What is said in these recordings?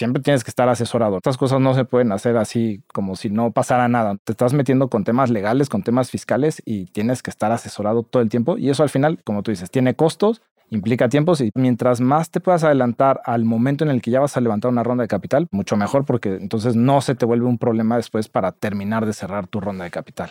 siempre tienes que estar asesorado. Estas cosas no se pueden hacer así como si no pasara nada. Te estás metiendo con temas legales, con temas fiscales y tienes que estar asesorado todo el tiempo. Y eso al final, como tú dices, tiene costos, implica tiempos y mientras más te puedas adelantar al momento en el que ya vas a levantar una ronda de capital, mucho mejor porque entonces no se te vuelve un problema después para terminar de cerrar tu ronda de capital.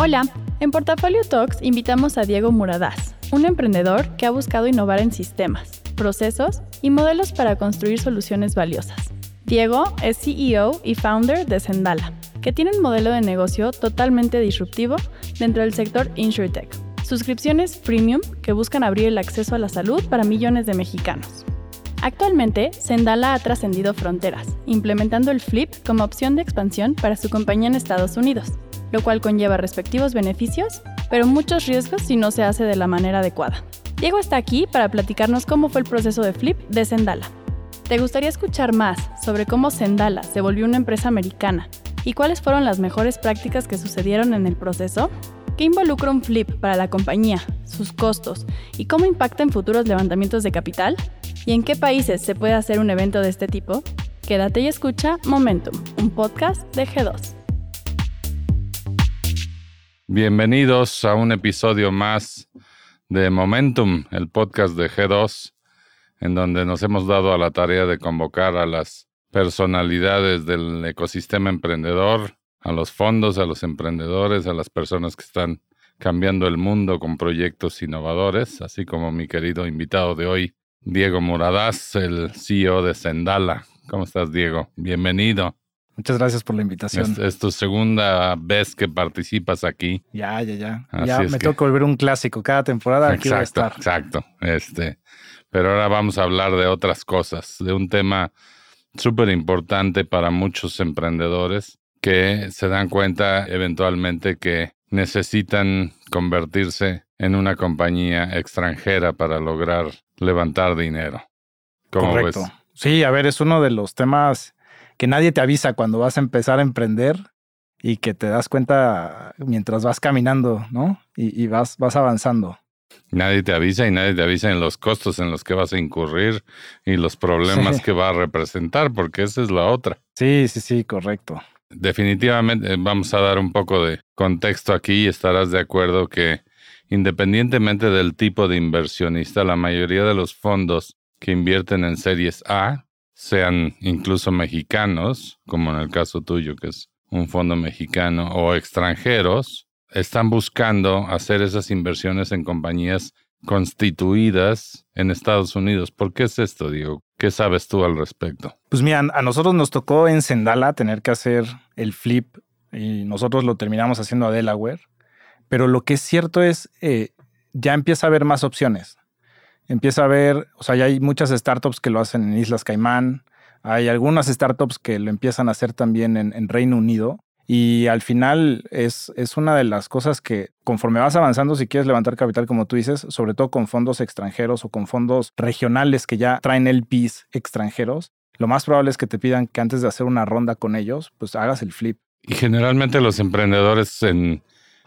Hola. En Portafolio Talks invitamos a Diego Muradaz, un emprendedor que ha buscado innovar en sistemas, procesos y modelos para construir soluciones valiosas. Diego es CEO y founder de Sendala, que tiene un modelo de negocio totalmente disruptivo dentro del sector InsurTech. Suscripciones freemium que buscan abrir el acceso a la salud para millones de mexicanos. Actualmente, Sendala ha trascendido fronteras, implementando el Flip como opción de expansión para su compañía en Estados Unidos lo cual conlleva respectivos beneficios, pero muchos riesgos si no se hace de la manera adecuada. Diego está aquí para platicarnos cómo fue el proceso de Flip de Sendala. ¿Te gustaría escuchar más sobre cómo Sendala se volvió una empresa americana y cuáles fueron las mejores prácticas que sucedieron en el proceso? ¿Qué involucra un flip para la compañía, sus costos y cómo impacta en futuros levantamientos de capital? ¿Y en qué países se puede hacer un evento de este tipo? Quédate y escucha Momentum, un podcast de G2. Bienvenidos a un episodio más de Momentum, el podcast de G2, en donde nos hemos dado a la tarea de convocar a las personalidades del ecosistema emprendedor, a los fondos, a los emprendedores, a las personas que están cambiando el mundo con proyectos innovadores, así como mi querido invitado de hoy, Diego Muradaz, el CEO de Sendala. ¿Cómo estás, Diego? Bienvenido. Muchas gracias por la invitación. Es, tu segunda vez que participas aquí. Ya, ya, ya. ya me toca volver un clásico. Cada temporada aquí voy a estar. Exacto. Este, pero ahora vamos a hablar de otras cosas, de un tema súper importante para muchos emprendedores que se dan cuenta eventualmente que necesitan convertirse en una compañía extranjera para lograr levantar dinero. Correcto. Sí, a ver, es uno de los temas que nadie te avisa cuando vas a empezar a emprender y que te das cuenta mientras vas caminando, ¿no? Y, vas, vas avanzando. Nadie te avisa y nadie te avisa en los costos en los que vas a incurrir y los problemas que va a representar, porque esa es la otra. Sí, sí, sí, correcto. Definitivamente vamos a dar un poco de contexto aquí y estarás de acuerdo que independientemente del tipo de inversionista, la mayoría de los fondos que invierten en series A sean incluso mexicanos, como en el caso tuyo, que es un fondo mexicano, o extranjeros, están buscando hacer esas inversiones en compañías constituidas en Estados Unidos. ¿Por qué es esto, Diego? ¿Qué sabes tú al respecto? Pues mira, a nosotros nos tocó en Sendala tener que hacer el flip y nosotros lo terminamos haciendo a Delaware, pero lo que es cierto es, eh, ya empieza a haber más opciones empieza a ver, o sea, ya hay muchas startups que lo hacen en Islas Caimán, hay algunas startups que lo empiezan a hacer también en, Reino Unido. Y al final es, es, una de las cosas que conforme vas avanzando, si quieres levantar capital, como tú dices, sobre todo con fondos extranjeros o con fondos regionales que ya traen el PIS extranjeros, lo más probable es que te pidan que antes de hacer una ronda con ellos, pues hagas el flip. Y generalmente los emprendedores en,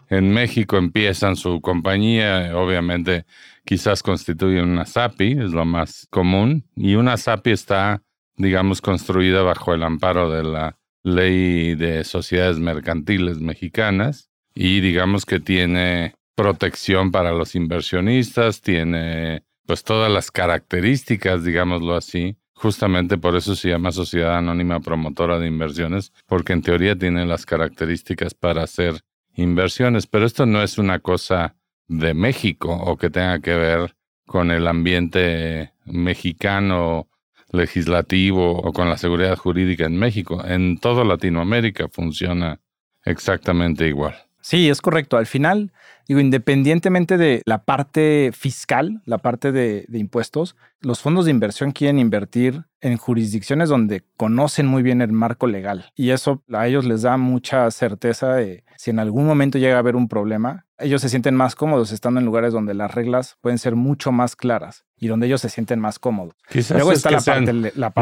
en México empiezan su compañía, obviamente quizás constituyen una SAPI, es lo más común, y una SAPI está, digamos, construida bajo el amparo de la ley de sociedades mercantiles mexicanas y digamos que tiene protección para los inversionistas, tiene pues todas las características, digámoslo así. Justamente por eso se llama Sociedad Anónima Promotora de Inversiones, porque en teoría tiene las características para hacer inversiones, pero esto no es una cosa de México o que tenga que ver con el ambiente mexicano legislativo o con la seguridad jurídica en México. En toda Latinoamérica funciona exactamente igual. Sí, es correcto. Al final, digo, independientemente de la parte fiscal, la parte de, impuestos, los fondos de inversión quieren invertir en jurisdicciones donde conocen muy bien el marco legal. Y eso a ellos les da mucha certeza de si en algún momento llega a haber un problema, ellos se sienten más cómodos estando en lugares donde las reglas pueden ser mucho más claras y donde ellos se sienten más cómodos. Quizás Luego está la, parte,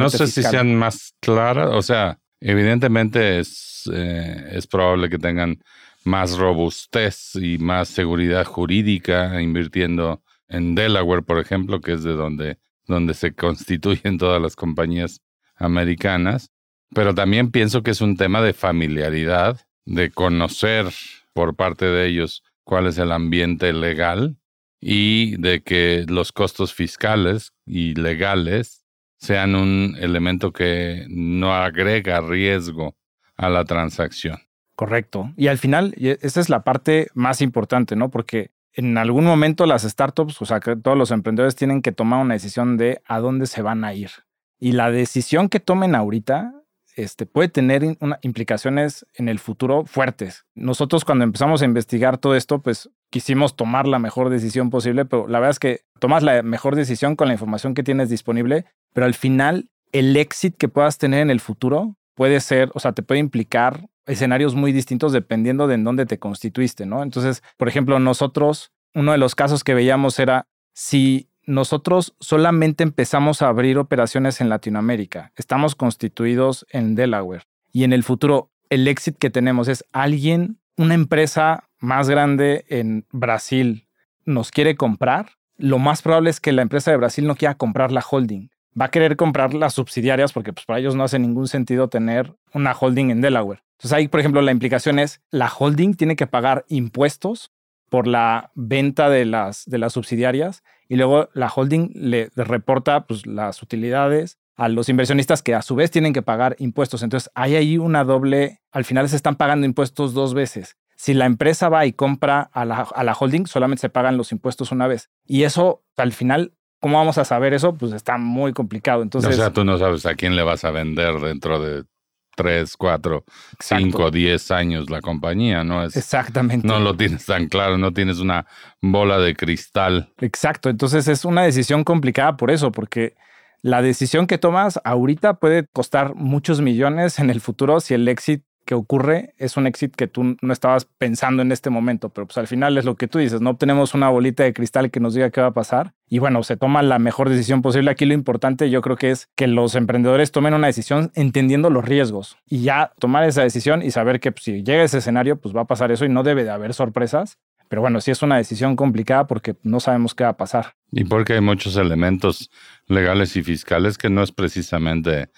No sé si sean más claras, o sea, evidentemente es, eh, es probable que tengan más robustez y más seguridad jurídica invirtiendo en Delaware, por ejemplo, que es de donde, donde se constituyen todas las compañías americanas. Pero también pienso que es un tema de familiaridad, de conocer por parte de ellos cuál es el ambiente legal y de que los costos fiscales y legales sean un elemento que no agrega riesgo a la transacción. Correcto. Y al final, esa es la parte más importante, ¿no? Porque en algún momento las startups, o sea, que todos los emprendedores tienen que tomar una decisión de a dónde se van a ir. Y la decisión que tomen ahorita este, puede tener implicaciones en el futuro fuertes. Nosotros cuando empezamos a investigar todo esto, pues quisimos tomar la mejor decisión posible, pero la verdad es que tomas la mejor decisión con la información que tienes disponible, pero al final el éxito que puedas tener en el futuro puede ser, o sea, te puede implicar escenarios muy distintos dependiendo de en dónde te constituiste, ¿no? Entonces, por ejemplo, nosotros, uno de los casos que veíamos era si nosotros solamente empezamos a abrir operaciones en Latinoamérica, estamos constituidos en Delaware y en el futuro el éxito que tenemos es alguien, una empresa más grande en Brasil nos quiere comprar, lo más probable es que la empresa de Brasil no quiera comprar la holding. Va a querer comprar las subsidiarias porque pues, para ellos no hace ningún sentido tener una holding en Delaware. Entonces ahí, por ejemplo, la implicación es la holding tiene que pagar impuestos por la venta de las, de las subsidiarias y luego la holding le reporta pues, las utilidades a los inversionistas que a su vez tienen que pagar impuestos. Entonces hay ahí una doble, al final se están pagando impuestos dos veces. Si la empresa va y compra a la, a la holding, solamente se pagan los impuestos una vez. Y eso, al final, ¿cómo vamos a saber eso? Pues está muy complicado. Entonces, o sea, tú no sabes a quién le vas a vender dentro de tres, cuatro, cinco, diez años la compañía, ¿no? Es, Exactamente. No lo tienes tan claro, no tienes una bola de cristal. Exacto, entonces es una decisión complicada por eso, porque la decisión que tomas ahorita puede costar muchos millones en el futuro si el éxito que ocurre es un éxito que tú no estabas pensando en este momento, pero pues al final es lo que tú dices, no obtenemos una bolita de cristal que nos diga qué va a pasar y bueno, se toma la mejor decisión posible. Aquí lo importante yo creo que es que los emprendedores tomen una decisión entendiendo los riesgos y ya tomar esa decisión y saber que pues, si llega ese escenario, pues va a pasar eso y no debe de haber sorpresas. Pero bueno, sí es una decisión complicada porque no sabemos qué va a pasar. Y porque hay muchos elementos legales y fiscales que no es precisamente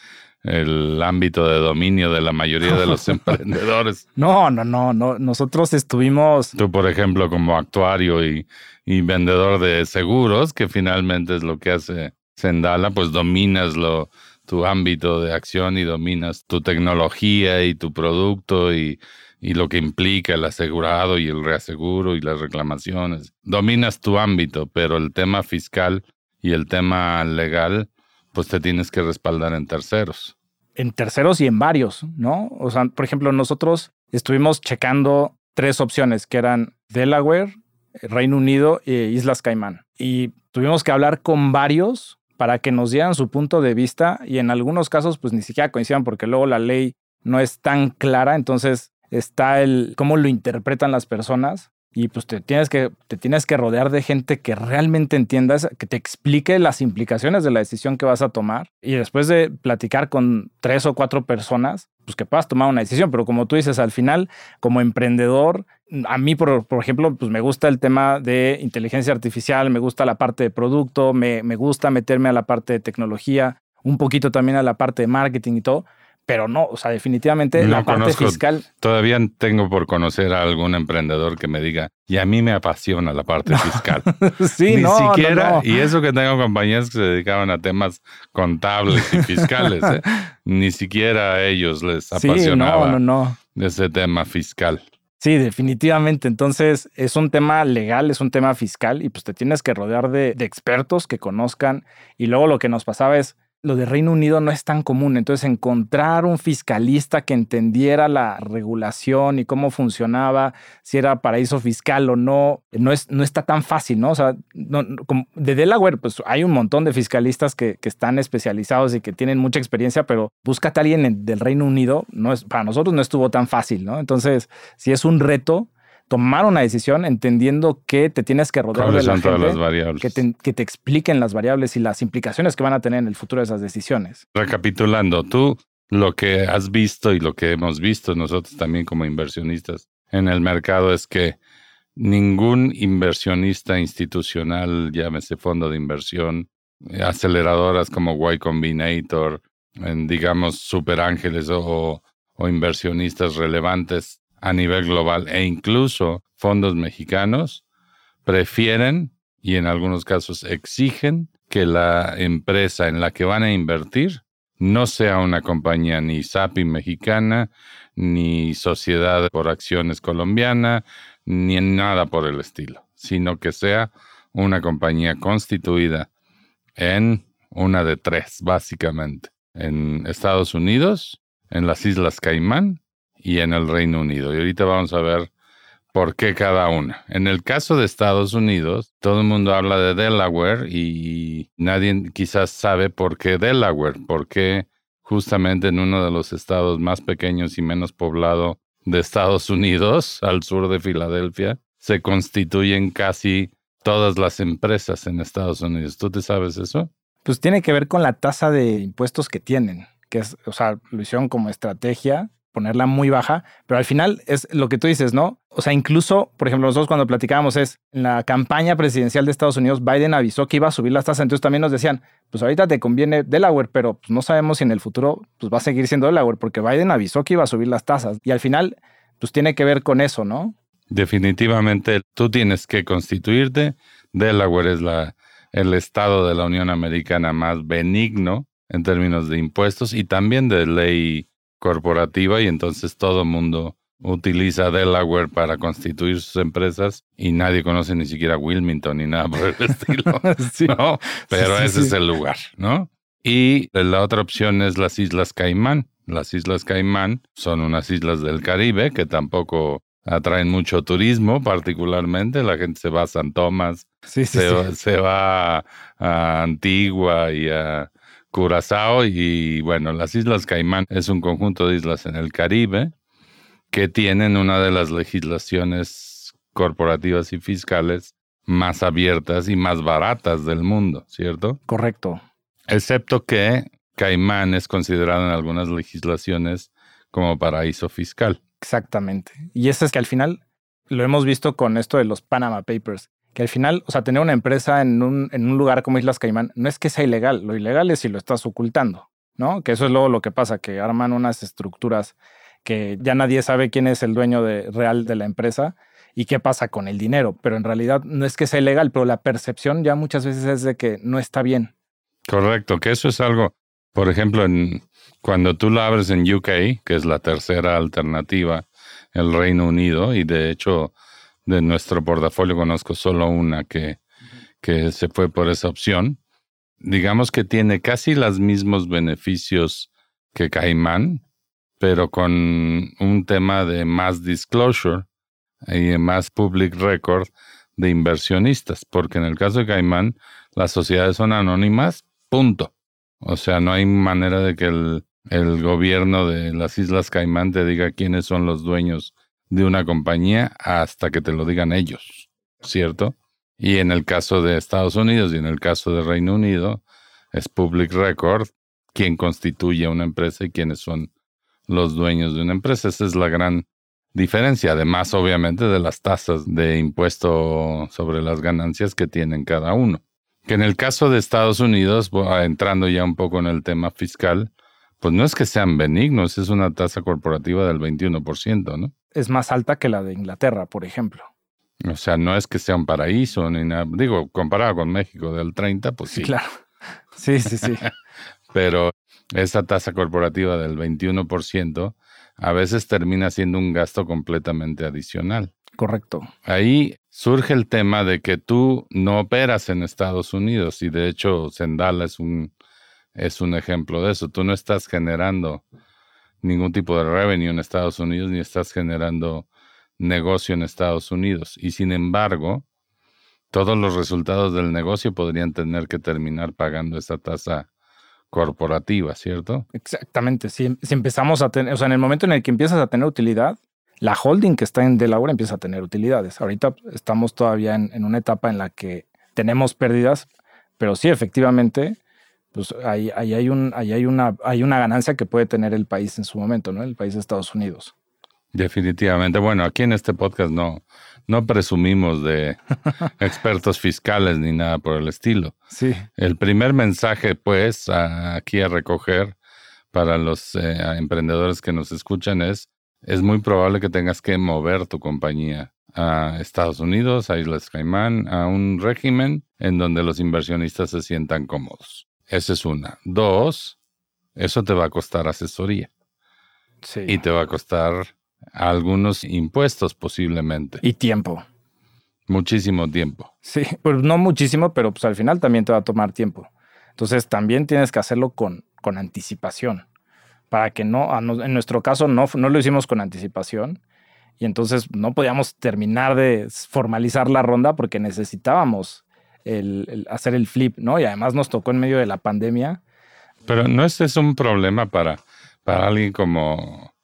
el ámbito de dominio de la mayoría de los emprendedores. No, no, no, no. Nosotros estuvimos. Tú, por ejemplo, como actuario y, vendedor de seguros, que finalmente es lo que hace Sendala, pues dominas lo, tu ámbito de acción y dominas tu tecnología y tu producto y, y lo que implica el asegurado y el reaseguro y las reclamaciones. Dominas tu ámbito, pero el tema fiscal y el tema legal pues te tienes que respaldar en terceros. En terceros y en varios, ¿no? O sea, por ejemplo, nosotros estuvimos checando tres opciones que eran Delaware, Reino Unido e Islas Caimán. Y tuvimos que hablar con varios para que nos dieran su punto de vista y en algunos casos pues ni siquiera coincidan porque luego la ley no es tan clara, entonces está el cómo lo interpretan las personas y pues te tienes que te tienes que rodear de gente que realmente entiendas, que te explique las implicaciones de la decisión que vas a tomar y después de platicar con tres o cuatro personas, pues que puedas tomar una decisión, pero como tú dices, al final como emprendedor, a mí por, por ejemplo, pues me gusta el tema de inteligencia artificial, me gusta la parte de producto, me, me gusta meterme a la parte de tecnología, un poquito también a la parte de marketing y todo, pero no, o sea, definitivamente la parte fiscal. Todavía tengo por conocer a algún emprendedor que me diga, y a mí me apasiona la parte fiscal. sí, Ni no, siquiera, y eso que tengo compañías que se dedicaban a temas contables y fiscales, ¿eh? ni siquiera a ellos les apasionaba ese tema fiscal. Sí, definitivamente. Entonces es un tema legal, es un tema fiscal y pues te tienes que rodear de, de expertos que conozcan. Y luego lo que nos pasaba es, lo de Reino Unido no es tan común. Entonces, encontrar un fiscalista que entendiera la regulación y cómo funcionaba, si era paraíso fiscal o no, no, es, no está tan fácil, ¿no? O sea, de Delaware, pues hay un montón de fiscalistas que, están especializados y que tienen mucha experiencia, pero búscate a alguien del Reino Unido, no es, para nosotros no estuvo tan fácil, ¿no? Entonces, si es un reto, tomar una decisión entendiendo que te tienes que rodear de la gente, las variables? Que, te, que te expliquen las variables y las implicaciones que van a tener en el futuro de esas decisiones. Recapitulando, tú lo que has visto y lo que hemos visto nosotros también como inversionistas en el mercado es que ningún inversionista institucional, llámese fondo de inversión, aceleradoras como Y Combinator, en, digamos, super ángeles o, o inversionistas relevantes a nivel global e incluso fondos mexicanos prefieren y en algunos casos exigen que la empresa en la que van a invertir no sea una compañía ni SAPI mexicana, ni sociedad por acciones colombiana, ni nada por el estilo, sino que sea una compañía constituida en una de tres, básicamente, en Estados Unidos, en las Islas Caimán y en el Reino Unido. Y ahorita vamos a ver por qué cada una. En el caso de Estados Unidos, todo el mundo habla de Delaware y nadie quizás sabe por qué Delaware, porque justamente en uno de los estados más pequeños y menos poblado de Estados Unidos, al sur de Filadelfia, se constituyen casi todas las empresas en Estados Unidos. ¿Tú te sabes eso? Pues tiene que ver con la tasa de impuestos que tienen, que es, o sea, lo hicieron como estrategia ponerla muy baja, pero al final es lo que tú dices, ¿no? O sea, incluso, por ejemplo, nosotros cuando platicábamos es, en la campaña presidencial de Estados Unidos, Biden avisó que iba a subir las tasas, entonces también nos decían, pues ahorita te conviene Delaware, pero pues no sabemos si en el futuro pues va a seguir siendo Delaware, porque Biden avisó que iba a subir las tasas y al final, pues tiene que ver con eso, ¿no? Definitivamente, tú tienes que constituirte. Delaware es la, el estado de la Unión Americana más benigno en términos de impuestos y también de ley corporativa y entonces todo el mundo utiliza Delaware para constituir sus empresas y nadie conoce ni siquiera Wilmington ni nada por el estilo. ¿no? Pero ese es el lugar, ¿no? Y la otra opción es las Islas Caimán. Las Islas Caimán son unas islas del Caribe que tampoco atraen mucho turismo, particularmente. La gente se va a San Tomás, se, se, va a Antigua y a Curazao y bueno, las Islas Caimán es un conjunto de islas en el Caribe que tienen una de las legislaciones corporativas y fiscales más abiertas y más baratas del mundo, ¿cierto? Correcto. Excepto que Caimán es considerado en algunas legislaciones como paraíso fiscal. Exactamente. Y eso es que al final lo hemos visto con esto de los Panama Papers que al final, o sea, tener una empresa en un, en un lugar como Islas Caimán no es que sea ilegal, lo ilegal es si lo estás ocultando, ¿no? Que eso es luego lo que pasa, que arman unas estructuras que ya nadie sabe quién es el dueño real de la empresa y qué pasa con el dinero, pero en realidad no es que sea ilegal, pero la percepción ya muchas veces es de que no está bien. Correcto, que eso es algo, por ejemplo, en, cuando tú lo abres en UK, que es la tercera alternativa, el Reino Unido, y de hecho de nuestro portafolio conozco solo una que, que se fue por esa opción. Digamos que tiene casi los mismos beneficios que Caimán, pero con un tema de más disclosure y más public record de inversionistas, porque en el caso de Caimán las sociedades son anónimas, punto. O sea, no hay manera de que el, el gobierno de las Islas Caimán te diga quiénes son los dueños de una compañía hasta que te lo digan ellos, ¿cierto? Y en el caso de Estados Unidos y en el caso de Reino Unido, es Public Record quien constituye una empresa y quiénes son los dueños de una empresa. Esa es la gran diferencia, además obviamente de las tasas de impuesto sobre las ganancias que tienen cada uno. Que en el caso de Estados Unidos, entrando ya un poco en el tema fiscal, pues no es que sean benignos, es una tasa corporativa del 21%, ¿no? Es más alta que la de Inglaterra, por ejemplo. O sea, no es que sea un paraíso ni nada. Digo, comparado con México del 30, pues sí. Claro. Sí, sí, sí. Pero esa tasa corporativa del 21% a veces termina siendo un gasto completamente adicional. Correcto. Ahí surge el tema de que tú no operas en Estados Unidos y de hecho Sendala es un es un ejemplo de eso. Tú no estás generando ningún tipo de revenue en Estados Unidos ni estás generando negocio en Estados Unidos. Y sin embargo, todos los resultados del negocio podrían tener que terminar pagando esa tasa corporativa, ¿cierto? Exactamente. Si, empezamos a tener, o sea, en el momento en el que empiezas a tener utilidad, la holding que está en Delaware empieza a tener utilidades. Ahorita estamos todavía en, en una etapa en la que tenemos pérdidas, pero sí, efectivamente, pues ahí, ahí, hay un, ahí hay, una, hay una ganancia que puede tener el país en su momento, ¿no? El país de Estados Unidos. Definitivamente. Bueno, aquí en este podcast no, no presumimos de expertos fiscales ni nada por el estilo. Sí. El primer mensaje, pues, aquí a recoger para los eh, emprendedores que nos escuchan es, es muy probable que tengas que mover tu compañía a Estados Unidos, a Islas Caimán, a un régimen en donde los inversionistas se sientan cómodos. Esa es una. Dos, eso te va a costar asesoría. Sí. Y te va a costar algunos impuestos posiblemente. Y tiempo. Muchísimo tiempo. Sí, pues no muchísimo, pero pues al final también te va a tomar tiempo. Entonces también tienes que hacerlo con, con anticipación. Para que no, en nuestro caso no, no lo hicimos con anticipación y entonces no podíamos terminar de formalizar la ronda porque necesitábamos el, hacer el flip, ¿no? Y además nos tocó en medio de la pandemia. Pero no este es un problema para, para alguien como,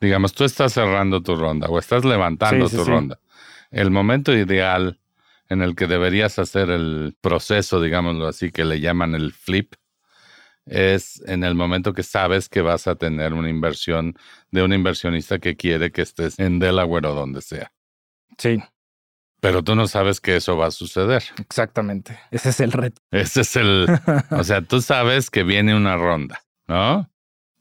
digamos, tú estás cerrando tu ronda o estás levantando tu ronda. El momento ideal en el que deberías hacer el proceso, digámoslo así, que le llaman el flip, es en el momento que sabes que vas a tener una inversión de un inversionista que quiere que estés en Delaware o donde sea. Sí. Pero tú no sabes que eso va a suceder. Exactamente. Ese es el reto. Ese es el... o sea, tú sabes que viene una ronda, ¿no?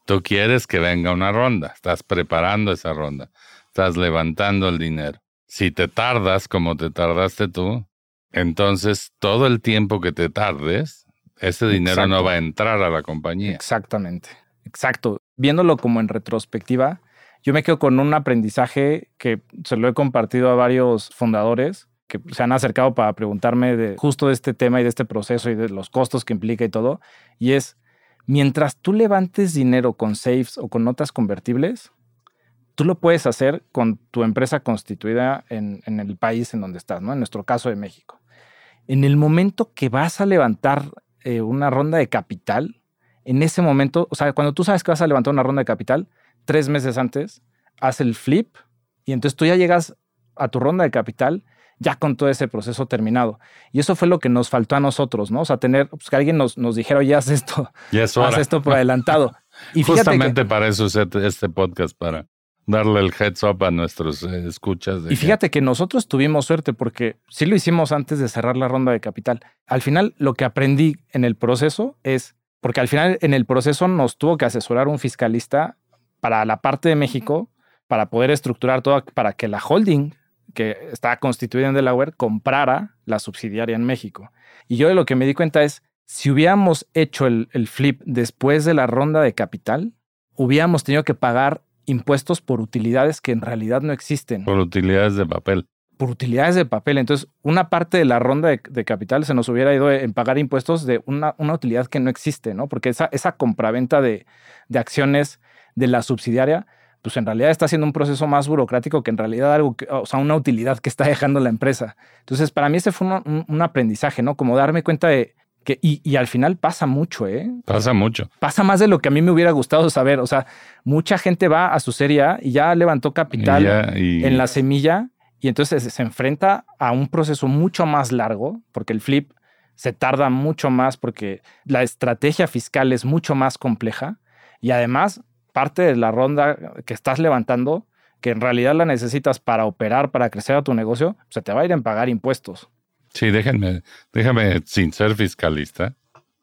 Tú quieres que venga una ronda. Estás preparando esa ronda. Estás levantando el dinero. Si te tardas como te tardaste tú, entonces todo el tiempo que te tardes, ese dinero no va a entrar a la compañía. Exactamente. Exacto. Viéndolo como en retrospectiva, yo me quedo con un aprendizaje que se lo he compartido a varios fundadores que se han acercado para preguntarme de justo de este tema y de este proceso y de los costos que implica y todo. Y es, mientras tú levantes dinero con safes o con notas convertibles, tú lo puedes hacer con tu empresa constituida en, el país en donde estás, ¿no? En nuestro caso de México. En el momento que vas a levantar eh, una ronda de capital, en ese momento, o sea, cuando tú sabes que vas a levantar una ronda de capital, tres meses antes, haz el flip y entonces tú ya llegas a tu ronda de capital ya con todo ese proceso terminado. Y eso fue lo que nos faltó a nosotros, ¿no? O sea, tener, pues que alguien nos, nos dijera, oye, haz esto, haz esto por adelantado. Y Justamente para eso es este podcast, para darle el heads up a nuestros eh, escuchas. y fíjate que... que nosotros tuvimos suerte porque sí lo hicimos antes de cerrar la ronda de capital. Al final, lo que aprendí en el proceso es, porque al final en el proceso nos tuvo que asesorar un fiscalista para la parte de México, para poder estructurar todo, para que la holding que está constituida en Delaware comprara la subsidiaria en México. Y yo de lo que me di cuenta es, si hubiéramos hecho el, flip después de la ronda de capital, hubiéramos tenido que pagar impuestos por utilidades que en realidad no existen. Por utilidades de papel. Por utilidades de papel. Entonces, una parte de la ronda de, capital se nos hubiera ido en pagar impuestos de una, una utilidad que no existe, ¿no? Porque esa, esa compraventa de, de acciones de la subsidiaria, pues en realidad está haciendo un proceso más burocrático que en realidad algo, o sea, una utilidad que está dejando la empresa. Entonces, para mí ese fue un, aprendizaje, ¿no? Como darme cuenta de que, y, al final pasa mucho, ¿eh? Pasa mucho. Pasa más de lo que a mí me hubiera gustado saber. O sea, mucha gente va a su serie y ya levantó capital en la semilla y entonces se enfrenta a un proceso mucho más largo, porque el flip se tarda mucho más, porque la estrategia fiscal es mucho más compleja y además parte de la ronda que estás levantando, que en realidad la necesitas para operar, para crecer a tu negocio, se te va a ir en pagar impuestos. Sí, déjenme, déjame, sin ser fiscalista,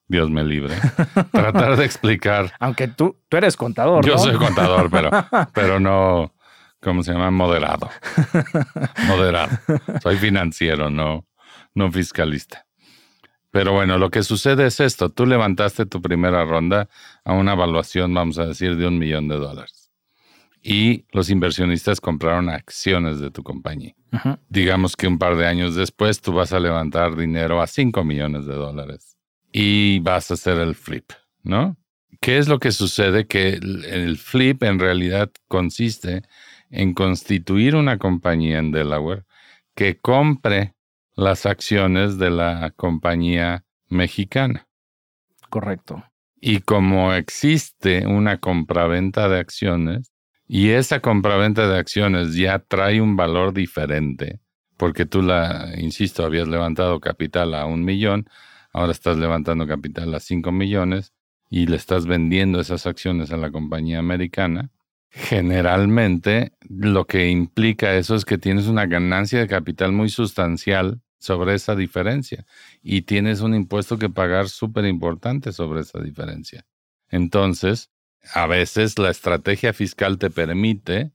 Dios me libre, tratar de explicar. Aunque tú, tú eres contador. Yo soy contador, pero, pero no, ¿cómo se llama? Moderado. Moderado. Soy financiero, no, no fiscalista. Pero bueno, lo que sucede es esto. Tú levantaste tu primera ronda a una evaluación, vamos a decir, de un millón de dólares. Y los inversionistas compraron acciones de tu compañía. Digamos que un par de años después tú vas a levantar dinero a 5 millones de dólares y vas a hacer el flip. ¿no? ¿Qué es lo que sucede? Que el flip en realidad consiste en constituir una compañía en Delaware que compre las acciones de la compañía mexicana. Correcto. Y como existe una compraventa de acciones, y esa compraventa de acciones ya trae un valor diferente, porque tú la, insisto, habías levantado capital a un millón, ahora estás levantando capital a cinco millones y le estás vendiendo esas acciones a la compañía americana, generalmente lo que implica eso es que tienes una ganancia de capital muy sustancial sobre esa diferencia y tienes un impuesto que pagar súper importante sobre esa diferencia. Entonces, a veces la estrategia fiscal te permite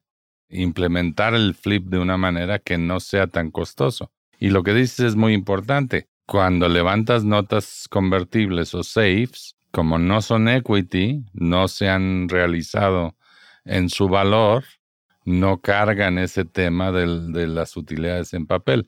implementar el flip de una manera que no sea tan costoso. Y lo que dices es muy importante. Cuando levantas notas convertibles o safes, como no son equity, no se han realizado en su valor, no cargan ese tema de las utilidades en papel.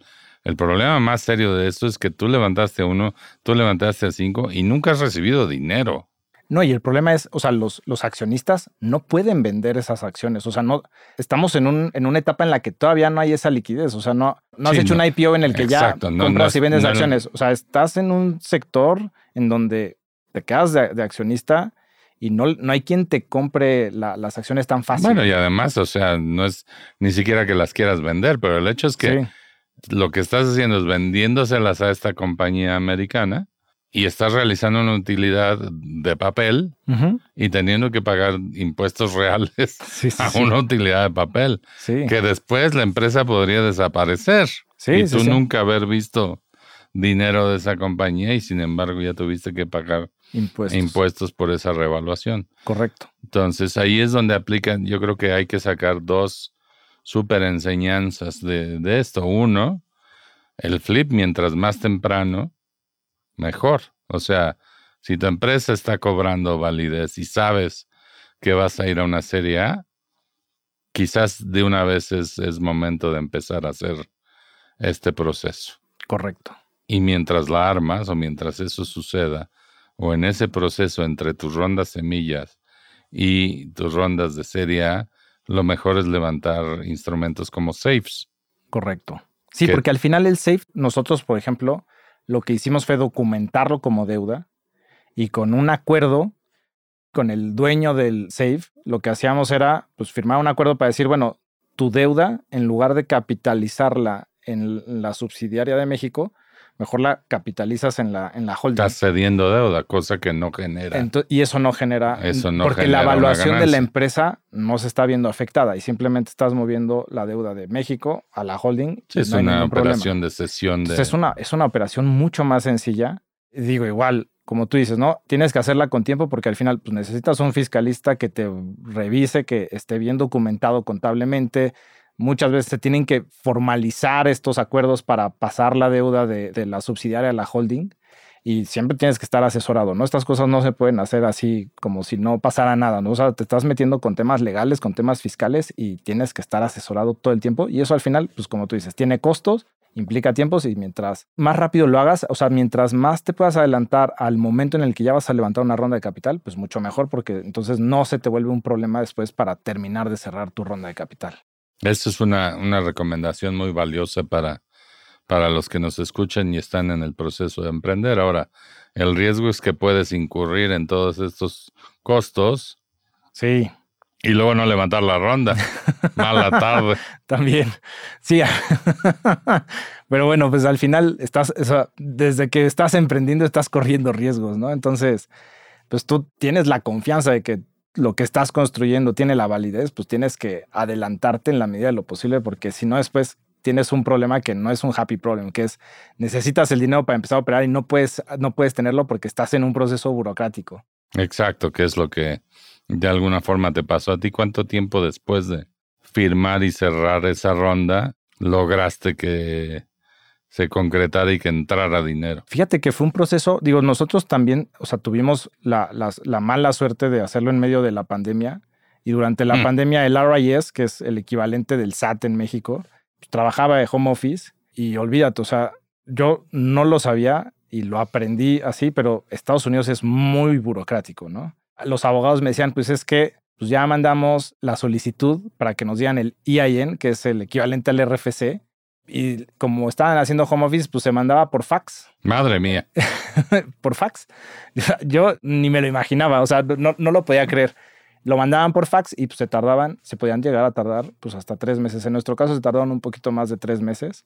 El problema más serio de esto es que tú levantaste a uno, tú levantaste a cinco y nunca has recibido dinero. No, y el problema es, o sea, los, los accionistas no pueden vender esas acciones. O sea, no estamos en, un, en una etapa en la que todavía no hay esa liquidez. O sea, no, no has hecho un IPO en el que ya compras y vendes acciones. O sea, estás en un sector en donde te quedas de, accionista y no, no hay quien te compre las acciones tan fácil. Bueno, y además, o sea, no es ni siquiera que las quieras vender, pero el hecho es que lo que estás haciendo es vendiéndoselas a esta compañía americana y estás realizando una utilidad de papel y teniendo que pagar impuestos reales a una utilidad de papel, que después la empresa podría desaparecer y tú nunca haber visto dinero de esa compañía y sin embargo ya tuviste que pagar impuestos, por esa revaluación. Correcto. Entonces ahí es donde aplican, yo creo que hay que sacar dos super enseñanzas de, de esto. Uno, el flip mientras más temprano mejor. O sea, si tu empresa está cobrando validez y sabes que vas a ir a una serie A, quizás de una vez es, momento de empezar a hacer este proceso. Correcto. Y mientras la armas o mientras eso suceda, o en ese proceso entre tus rondas semillas y tus rondas de serie A, lo mejor es levantar instrumentos como safes. Correcto. Sí, porque al final el safe, nosotros, por ejemplo, lo que hicimos fue documentarlo como deuda y con un acuerdo con el dueño del safe, lo que hacíamos era pues, firmar un acuerdo para decir, bueno, tu deuda, en lugar de capitalizarla en la subsidiaria de México, mejor la capitalizas en la, en la holding. Estás cediendo deuda, cosa que no genera. y eso no genera. Eso no porque la evaluación de la empresa no se está viendo afectada y simplemente estás moviendo la deuda de México a la holding. Sí, es una operación de cesión de. es, una, es una operación mucho más sencilla. Digo, igual, como tú dices, ¿no? Tienes que hacerla con tiempo porque al final pues, necesitas un fiscalista que te revise, que esté bien documentado contablemente Muchas veces se tienen que formalizar estos acuerdos para pasar la deuda de, la subsidiaria a la holding y siempre tienes que estar asesorado, ¿no? Estas cosas no se pueden hacer así como si no pasara nada, ¿no? O sea, te estás metiendo con temas legales, con temas fiscales y tienes que estar asesorado todo el tiempo y eso al final, pues como tú dices, tiene costos, implica tiempos y mientras más rápido lo hagas, o sea, mientras más te puedas adelantar al momento en el que ya vas a levantar una ronda de capital, pues mucho mejor porque entonces no se te vuelve un problema después para terminar de cerrar tu ronda de capital. Esta es una, una recomendación muy valiosa para, para los que nos escuchan y están en el proceso de emprender. Ahora, el riesgo es que puedes incurrir en todos estos costos. Sí. Y luego no levantar la ronda. Mala tarde. También. Sí. Pero bueno, pues al final estás, desde que estás emprendiendo estás corriendo riesgos, ¿no? Entonces, pues tú tienes la confianza de que lo que estás construyendo tiene la validez, pues tienes que adelantarte en la medida de lo posible, porque si no después tienes un problema que no es un happy problem, que es necesitas el dinero para empezar a operar y no puedes, no puedes tenerlo porque estás en un proceso burocrático. Exacto, que es lo que de alguna forma te pasó a ti. ¿Cuánto tiempo después de firmar y cerrar esa ronda lograste que se concretara y que entrara dinero. Fíjate que fue un proceso, digo, nosotros también, o sea, tuvimos la, mala suerte de hacerlo en medio de la pandemia y durante la mm. pandemia el RIS, que es el equivalente del SAT en México, pues, trabajaba de home office y olvídate, o sea, yo no lo sabía y lo aprendí así, pero Estados Unidos es muy burocrático, ¿no? Los abogados me decían, pues es que pues ya mandamos la solicitud para que nos dieran el EIN, que es el equivalente al RFC, y como estaban haciendo home office, pues se mandaba por fax. Madre mía. por fax. Yo ni me lo imaginaba, o sea, no, no, lo podía creer. Lo mandaban por fax y pues se tardaban, se podían llegar a tardar pues hasta tres meses. En nuestro caso se tardaron un poquito más de tres meses.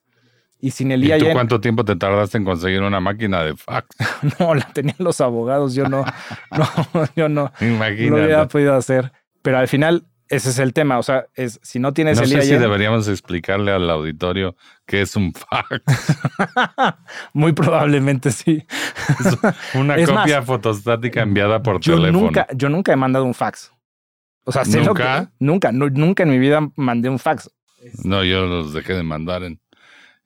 Y sin el ¿Y tú cuánto tiempo te tardaste en conseguir una máquina de fax? no, la tenían los abogados, yo no, no, yo no, Imagínate. no lo hubiera podido hacer. Pero al final ese es el tema, o sea, es si no tienes no el sé si deberíamos explicarle al auditorio qué es un fax. Muy probablemente sí. una copia fotostática enviada por yo teléfono. Nunca, yo nunca he mandado un fax. O sea, ¿Nunca? nunca, nunca en mi vida mandé un fax. No, yo los dejé de mandar en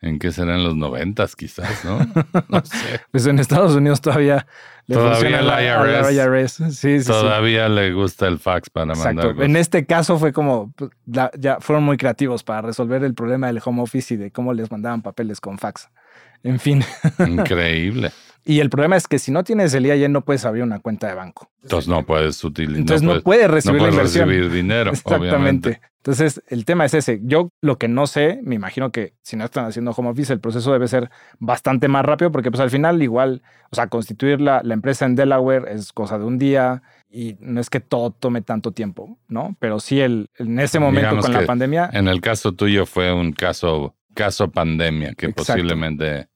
en qué serán los noventas quizás, ¿no? No sé. pues en Estados Unidos todavía le todavía el IRS. Sí, sí, todavía le gusta el fax para Exacto. mandar. En este caso fue como, pues, ya fueron muy creativos para resolver el problema del home office y de cómo les mandaban papeles con fax. En fin. Increíble. Y el problema es que si no tienes el IAN no puedes abrir una cuenta de banco. Entonces no puedes utilizar. Entonces no puedes, recibir no puedes recibir dinero. Exactamente. Entonces el tema es ese. Yo lo que no sé, me imagino que si no están haciendo home office, el proceso debe ser bastante más rápido porque pues al final igual, o sea, constituir la, la empresa en Delaware es cosa de un día y no es que todo tome tanto tiempo, ¿no? Pero sí el, en ese momento con la pandemia. En el caso tuyo fue un caso, caso pandemia que posiblemente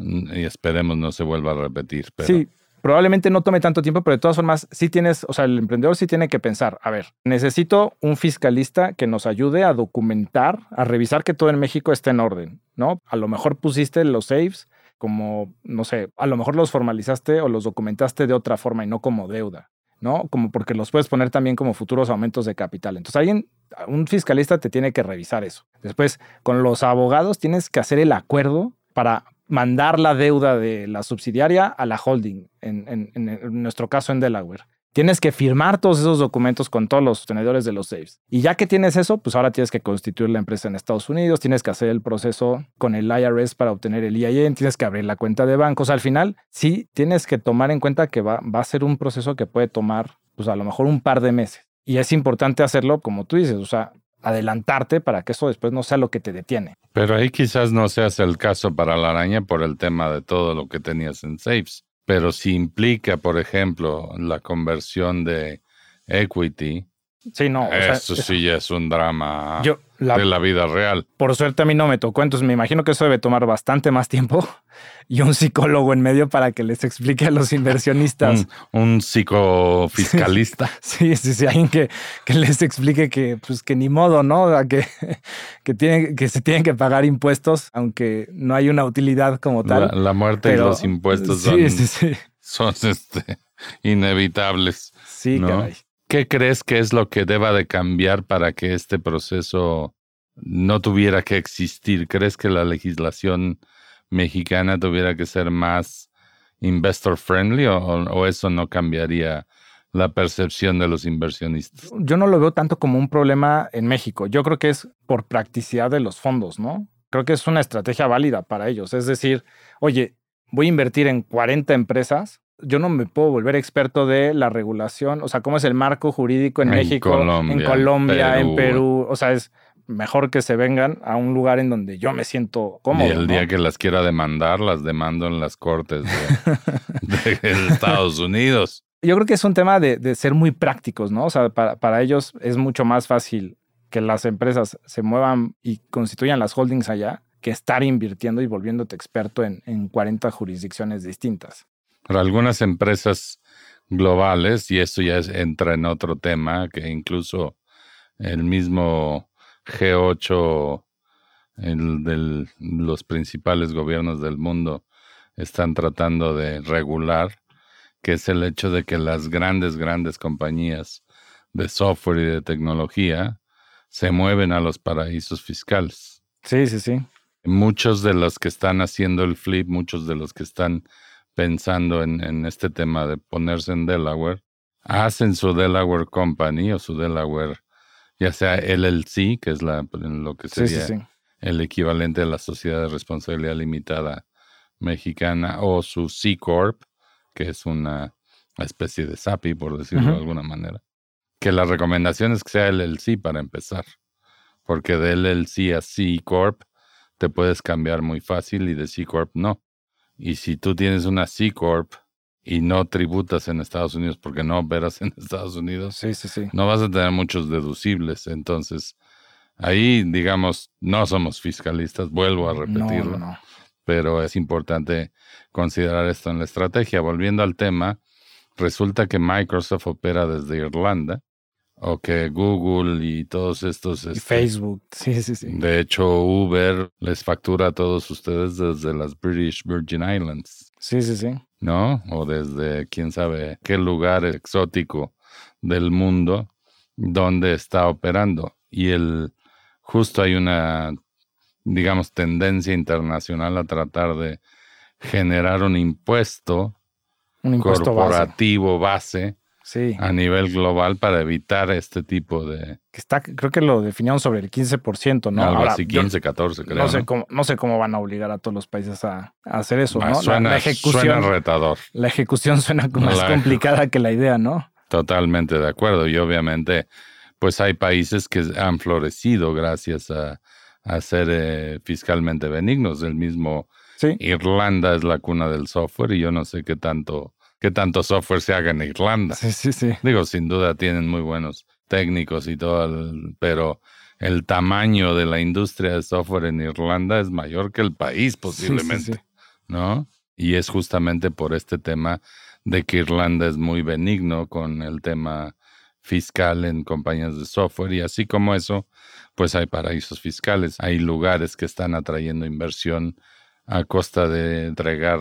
y esperemos no se vuelva a repetir. Sí, probablemente no tome tanto tiempo, pero de todas formas, sí tienes, o sea, el emprendedor sí tiene que pensar, a ver, necesito un fiscalista que nos ayude a documentar, a revisar que todo en México esté en orden, ¿no? A lo mejor pusiste los saves como, no sé, a lo mejor los formalizaste o los documentaste de otra forma y no como deuda, ¿no? Como porque los puedes poner también como futuros aumentos de capital. Entonces, alguien, un fiscalista te tiene que revisar eso. Después, con los abogados tienes que hacer el acuerdo para mandar la deuda de la subsidiaria a la holding, en, nuestro caso en Delaware. Tienes que firmar todos esos documentos con todos los tenedores de los safes. Y ya que tienes eso, pues ahora tienes que constituir la empresa en Estados Unidos, tienes que hacer el proceso con el IRS para obtener el EIN, tienes que abrir la cuenta de bancos. Al final, sí tienes que tomar en cuenta que va, va a ser un proceso que puede tomar, pues a lo mejor un par de meses. Y es importante hacerlo como tú dices, o sea, adelantarte para que eso después no sea lo que te detiene. Pero ahí quizás no seas el caso para la araña por el tema de todo lo que tenías en Safes. Pero si implica, por ejemplo, la conversión de equity, Sí, no. Eso sí es un drama de la vida real. Por suerte a mí no me tocó, entonces me imagino que eso debe tomar bastante más tiempo y un psicólogo en medio para que les explique a los inversionistas. un, psicofiscalista. Sí, sí, sí, alguien que, que, les explique que, pues, que ni modo, ¿no? Que, que, tienen, que se tienen que pagar impuestos, aunque no hay una utilidad como tal. La, muerte y los impuestos son, son este, inevitables. Sí, caray. ¿Qué crees que es lo que deba de cambiar para que este proceso no tuviera que existir? ¿Crees que la legislación mexicana tuviera que ser más investor friendly o, eso no cambiaría la percepción de los inversionistas? Yo no lo veo tanto como un problema en México. Yo creo que es por practicidad de los fondos, ¿no? Creo que es una estrategia válida para ellos. Es decir, oye, voy a invertir en 40 empresas yo no me puedo volver experto de la regulación, o sea, cómo es el marco jurídico en, México, en Colombia, en Perú, o sea, es mejor que se vengan a un lugar en donde yo me siento cómodo. Y el día que las quiera demandar, las demando en las cortes de, Estados Unidos. Yo creo que es un tema de, ser muy prácticos, ¿no? O sea, para, ellos es mucho más fácil que las empresas se muevan y constituyan las holdings allá que estar invirtiendo y volviéndote experto en, en 40 jurisdicciones distintas. Para algunas empresas globales, y esto ya entra en otro tema, que incluso el mismo G8 de los principales gobiernos del mundo están tratando de regular, que es el hecho de que las grandes, grandes compañías de software y de tecnología se mueven a los paraísos fiscales. Sí, sí, sí. Muchos de los que están haciendo el flip, muchos de los que están pensando en, este tema de ponerse en Delaware, hacen su Delaware Company o su Delaware, ya sea LLC, que es la, lo que sería el equivalente a la sociedad de responsabilidad limitada mexicana o su C Corp, que es una especie de SAPI, por decirlo de alguna manera. Que la recomendación es que sea LLC para empezar, porque de LLC a C Corp te puedes cambiar muy fácil y de C Corp no. Y si tú tienes una C Corp y no tributas en Estados Unidos porque no operas en Estados Unidos, Sí, sí, sí. no vas a tener muchos deducibles. Entonces, ahí, digamos, no somos fiscalistas, vuelvo a No, repetirlo, no, no. pero es importante considerar esto en la estrategia. Volviendo al tema, resulta que Microsoft opera desde Irlanda o que Google y todos estos... Y este, Facebook. Sí, sí, sí. De hecho, Uber les factura a todos ustedes desde las British Virgin Islands. Sí, sí, sí. ¿no? O desde quién sabe qué lugar exótico del mundo donde está operando. Y el justo hay una, digamos, tendencia internacional a tratar de generar un impuesto, Un impuesto base. corporativo base. Sí. a nivel global para evitar este tipo de Que está, creo que lo definieron sobre el 15%, ¿no? algo Ahora, así, yo 15, 14, creo. no, sé ¿no? cómo, no sé cómo van a obligar a todos los países a, a hacer eso, ¿no? La- suena, la, ejecución, suena retador. la ejecución suena más La- complicada que la idea, ¿no? Totalmente de acuerdo. Y obviamente, pues hay países que han florecido gracias a, a ser eh, fiscalmente benignos. El mismo Sí. Irlanda es la cuna del software y yo no sé qué tanto, qué tanto software se haga en Irlanda. Sí, sí, sí. Digo, sin duda tienen muy buenos técnicos y todo, el- pero el tamaño de la industria de software en Irlanda es mayor que el país posiblemente. Sí, sí, sí. ¿no? Y es justamente por este tema de que Irlanda es muy benigno con el tema fiscal en compañías de software y así como eso, pues hay paraísos fiscales, hay lugares que están atrayendo inversión a costa de entregar,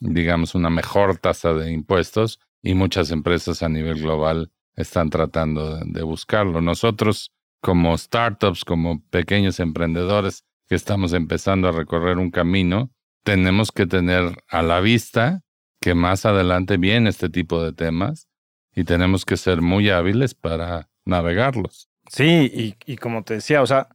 digamos, una mejor tasa de impuestos y muchas empresas a nivel global están tratando de, buscarlo. Nosotros como startups, como pequeños emprendedores que estamos empezando a recorrer un camino, tenemos que tener a la vista que más adelante viene este tipo de temas y tenemos que ser muy hábiles para navegarlos. Sí, y, y como te decía, o sea,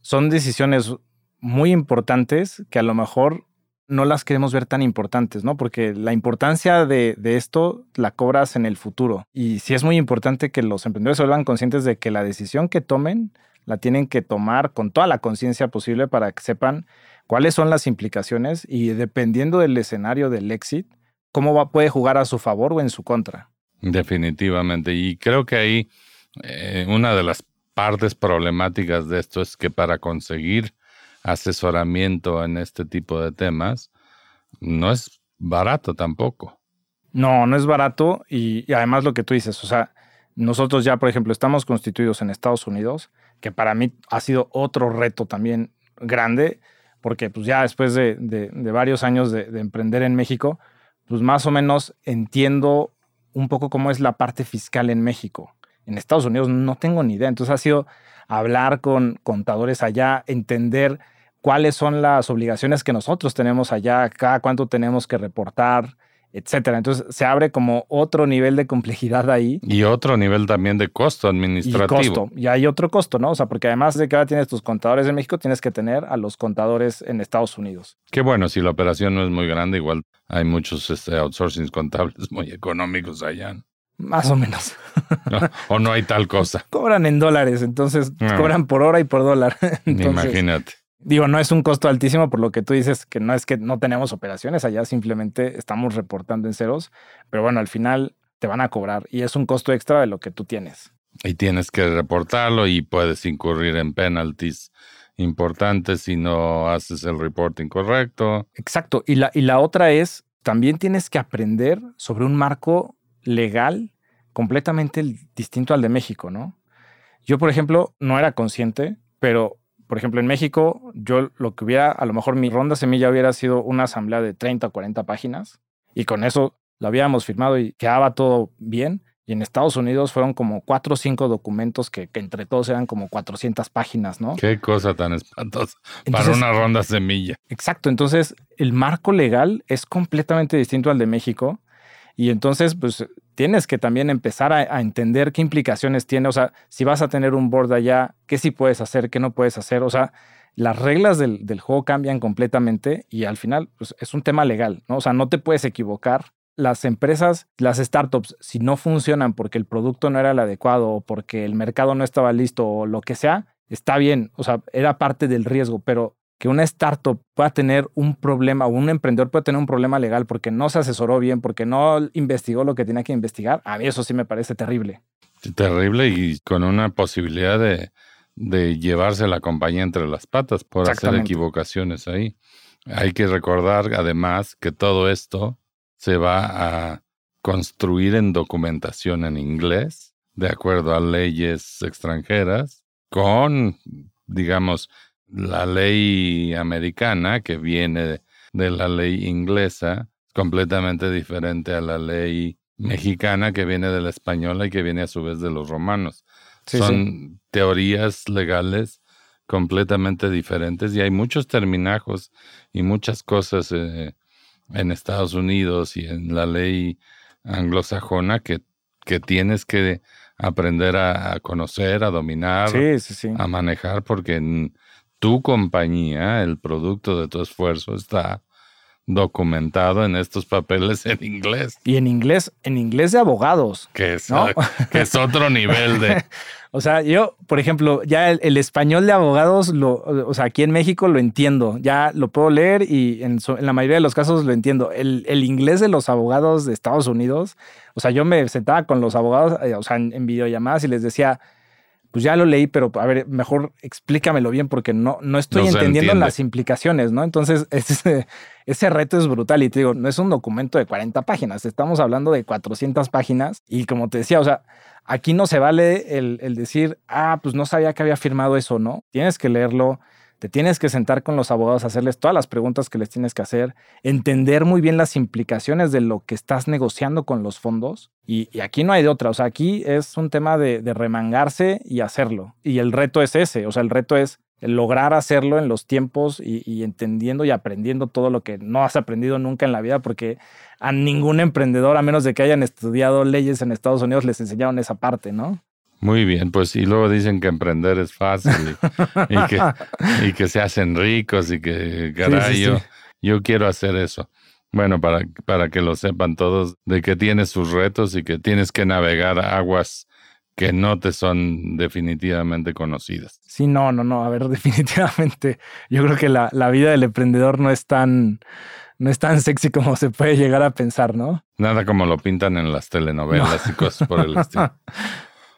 son decisiones muy importantes que a lo mejor no las queremos ver tan importantes, ¿no? Porque la importancia de, de esto la cobras en el futuro. Y sí es muy importante que los emprendedores se vuelvan conscientes de que la decisión que tomen la tienen que tomar con toda la conciencia posible para que sepan cuáles son las implicaciones y dependiendo del escenario del exit, cómo va, puede jugar a su favor o en su contra. Definitivamente. Y creo que ahí eh, una de las partes problemáticas de esto es que para conseguir asesoramiento en este tipo de temas no es barato tampoco. No, no es barato y, además lo que tú dices, o sea, nosotros ya, por ejemplo, estamos constituidos en Estados Unidos, que para mí ha sido otro reto también grande, porque pues ya después de, de- de varios años de, de emprender en México, pues más o menos entiendo un poco cómo es la parte fiscal en México. En Estados Unidos no tengo ni idea, entonces ha sido hablar con contadores allá, entender cuáles son las obligaciones que nosotros tenemos allá, cada cuánto tenemos que reportar, etcétera. Entonces se abre como otro nivel de complejidad ahí. Y otro nivel también de costo Y administrativo. costo. Y hay otro costo, ¿no? O sea, porque además de que ahora tienes tus contadores en México, tienes que tener a los contadores en Estados Unidos. Qué bueno, si la operación no es muy grande, igual hay muchos este, outsourcings contables muy económicos allá. Más o menos. ¿No? o no hay tal cosa. Cobran en dólares, entonces Ah. cobran por hora y por dólar. Entonces, Imagínate. Digo, no es un costo altísimo por lo que tú dices, que no es que no tenemos operaciones allá, simplemente estamos reportando en ceros, pero bueno, al final te van a cobrar y es un costo extra de lo que tú tienes. Y tienes que reportarlo y puedes incurrir en penalties importantes si no haces el reporting correcto. Exacto. Y la, y la otra es, también tienes que aprender sobre un marco legal completamente distinto al de México, ¿no? Yo, por ejemplo, no era consciente, pero, por ejemplo, en México, yo lo que hubiera, a lo mejor mi ronda semilla hubiera sido una asamblea de 30 o 40 páginas y con eso lo habíamos firmado y quedaba todo bien. Y en Estados Unidos fueron como cuatro o cinco documentos que, que entre todos eran como 400 páginas, ¿no? Qué cosa tan espantosa para una ronda semilla. Exacto, entonces el marco legal es completamente distinto al de México Y entonces, pues tienes que también empezar a, entender qué implicaciones tiene. O sea, si vas a tener un board allá, qué sí puedes hacer, qué no puedes hacer. O sea, las reglas del, del juego cambian completamente y al final pues, es un tema legal, ¿no? O sea, no te puedes equivocar. Las empresas, las startups, si no funcionan porque el producto no era el adecuado o porque el mercado no estaba listo o lo que sea, está bien. O sea, era parte del riesgo, pero que una startup pueda tener un problema o un emprendedor pueda tener un problema legal porque no se asesoró bien, porque no investigó lo que tenía que investigar, a mí eso sí me parece terrible. Terrible y con una posibilidad de, de llevarse la compañía entre las patas por hacer equivocaciones ahí. Hay que recordar además que todo esto se va a construir en documentación en inglés, de acuerdo a leyes extranjeras, con, digamos, la ley americana que viene de la ley inglesa, completamente diferente a la ley mexicana que viene de la española y que viene a su vez de los romanos. Son teorías legales completamente diferentes y hay muchos terminajos y muchas cosas eh, en Estados Unidos y en la ley anglosajona que, que tienes que aprender a, conocer, a dominar, a manejar, porque en tu compañía, el producto de tu esfuerzo está documentado en estos papeles en inglés. Y en inglés, en inglés de abogados. Que es, que es otro nivel de... o sea, yo, por ejemplo, ya el, español de abogados, lo, o sea, aquí en México lo entiendo, ya lo puedo leer y en, la mayoría de los casos lo entiendo. El, inglés de los abogados de Estados Unidos, o sea, yo me sentaba con los abogados, eh, o sea, en videollamadas y les decía, pues ya lo leí, pero a ver, mejor explícamelo bien porque no, no estoy entendiendo las implicaciones, ¿no? Entonces, ese, ese reto es brutal y te digo, no es un documento de 40 páginas, estamos hablando de 400 páginas y como te decía, o sea, aquí no se vale el, el decir, ah, pues no sabía que había firmado eso, ¿no? Tienes que leerlo, te tienes que sentar con los abogados, hacerles todas las preguntas que les tienes que hacer, entender muy bien las implicaciones de lo que estás negociando con los fondos. Y, aquí no hay de otra. O sea, aquí es un tema de, remangarse y hacerlo. Y el reto es ese. O sea, el reto es lograr hacerlo en los tiempos y, entendiendo y aprendiendo todo lo que no has aprendido nunca en la vida, porque a ningún emprendedor, a menos de que hayan estudiado leyes en Estados Unidos, les enseñaron esa parte, ¿no? Muy bien, pues y luego dicen que emprender es fácil y, que, se hacen ricos y que, caray, Yo, quiero hacer eso. Bueno, para, para que lo sepan todos, de que tienes sus retos y que tienes que navegar aguas que no te son definitivamente conocidas. Sí, no, no, no. A ver, definitivamente. Yo creo que la, la vida del emprendedor no es tan, no es tan sexy como se puede llegar a pensar, ¿no? Nada como lo pintan en las telenovelas y cosas por el estilo.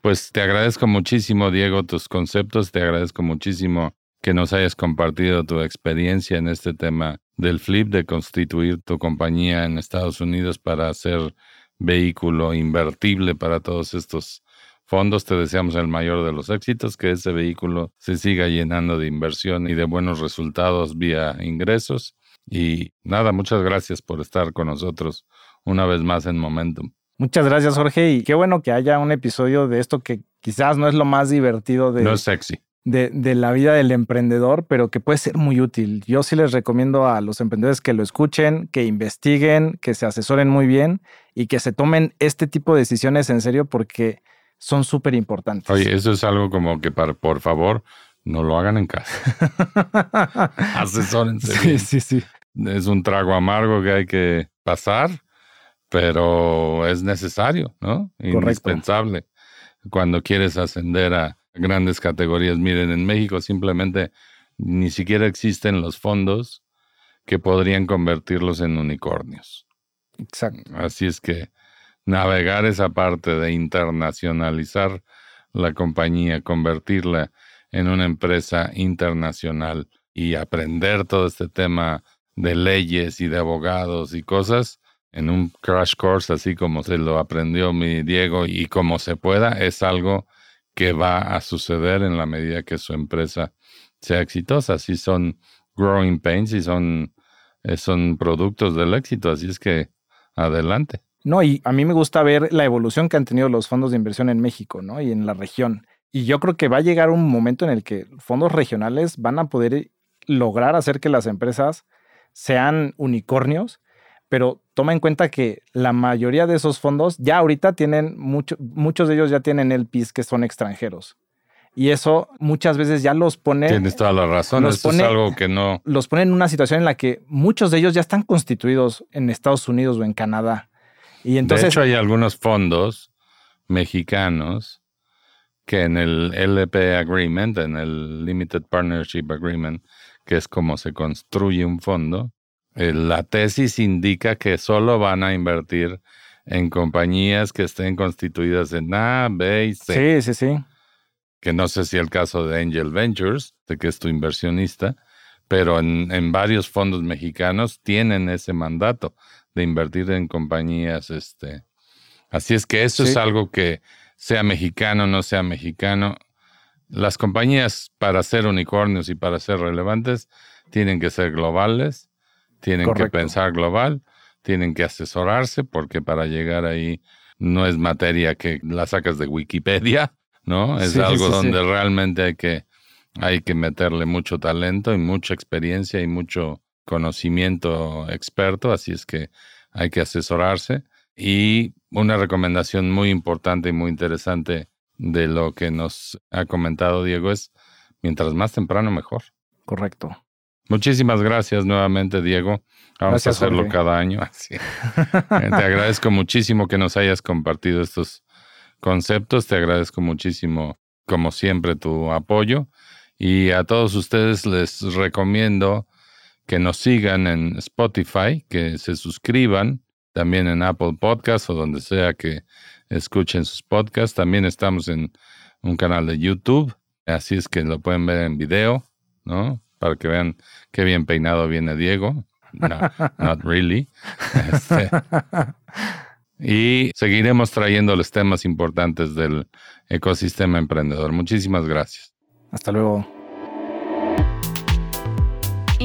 Pues te agradezco muchísimo, Diego, tus conceptos. Te agradezco muchísimo que nos hayas compartido tu experiencia en este tema del flip, de constituir tu compañía en Estados Unidos para ser vehículo invertible para todos estos fondos. Te deseamos el mayor de los éxitos, que ese vehículo se siga llenando de inversión y de buenos resultados vía ingresos. Y nada, muchas gracias por estar con nosotros una vez más en Momentum. Muchas gracias, Jorge. Y qué bueno que haya un episodio de esto que quizás no es lo más divertido de. No sexy. De, de, la vida del emprendedor, pero que puede ser muy útil. Yo sí les recomiendo a los emprendedores que lo escuchen, que investiguen, que se asesoren muy bien y que se tomen este tipo de decisiones en serio porque son súper importantes. Oye, eso es algo como que para, por favor, no lo hagan en casa. Asesórense. Sí, sí, sí. Es un trago amargo que hay que pasar pero es necesario, ¿no? Indispensable cuando quieres ascender a grandes categorías. Miren, en México simplemente ni siquiera existen los fondos que podrían convertirlos en unicornios. Exacto. Así es que navegar esa parte de internacionalizar la compañía, convertirla en una empresa internacional y aprender todo este tema de leyes y de abogados y cosas, en un crash course, así como se lo aprendió mi Diego y como se pueda, es algo que va a suceder en la medida que su empresa sea exitosa. Así son growing pains y son, eh, son productos del éxito. Así es que adelante. No, y a mí me gusta ver la evolución que han tenido los fondos de inversión en México, ¿no? Y en la región. Y yo creo que va a llegar un momento en el que fondos regionales van a poder lograr hacer que las empresas sean unicornios, pero toma en cuenta que la mayoría de esos fondos ya ahorita tienen, mucho, muchos de ellos ya tienen LPs que son extranjeros. Y eso muchas veces ya los pone. Tienes toda la razón. Eso es algo que no. Los pone en una situación en la que muchos de ellos ya están constituidos en Estados Unidos o en Canadá. Y entonces. De hecho, hay algunos fondos mexicanos que en el LP Agreement, en el Limited Partnership Agreement, que es como se construye un fondo, la tesis indica que solo van a invertir en compañías que estén constituidas en A, B y C. Sí, sí, sí. Que no sé si el caso de Angel Ventures, de que es tu inversionista, pero en, en varios fondos mexicanos tienen ese mandato de invertir en compañías. Este. Así es que eso es algo que, sea mexicano o no sea mexicano, las compañías para ser unicornios y para ser relevantes tienen que ser globales tienen que pensar global, tienen que asesorarse, porque para llegar ahí no es materia que la sacas de Wikipedia, ¿no? Es algo donde realmente hay que, hay que meterle mucho talento y mucha experiencia y mucho conocimiento experto, así es que hay que asesorarse. Y una recomendación muy importante y muy interesante de lo que nos ha comentado Diego es, mientras más temprano, mejor. Correcto. Muchísimas gracias nuevamente, Diego. Vamos a hacerlo cada año. Así. Eh, te agradezco muchísimo que nos hayas compartido estos conceptos. Te agradezco muchísimo, como siempre, tu apoyo. Y a todos ustedes les recomiendo que nos sigan en Spotify, que se suscriban, también en Apple Podcasts o donde sea que escuchen sus podcasts. También estamos en un canal de YouTube, así es que lo pueden ver en video, ¿no? Para que vean qué bien peinado viene Diego. No, not really. Este, y seguiremos trayéndoles temas importantes del ecosistema emprendedor. Muchísimas gracias. Hasta luego.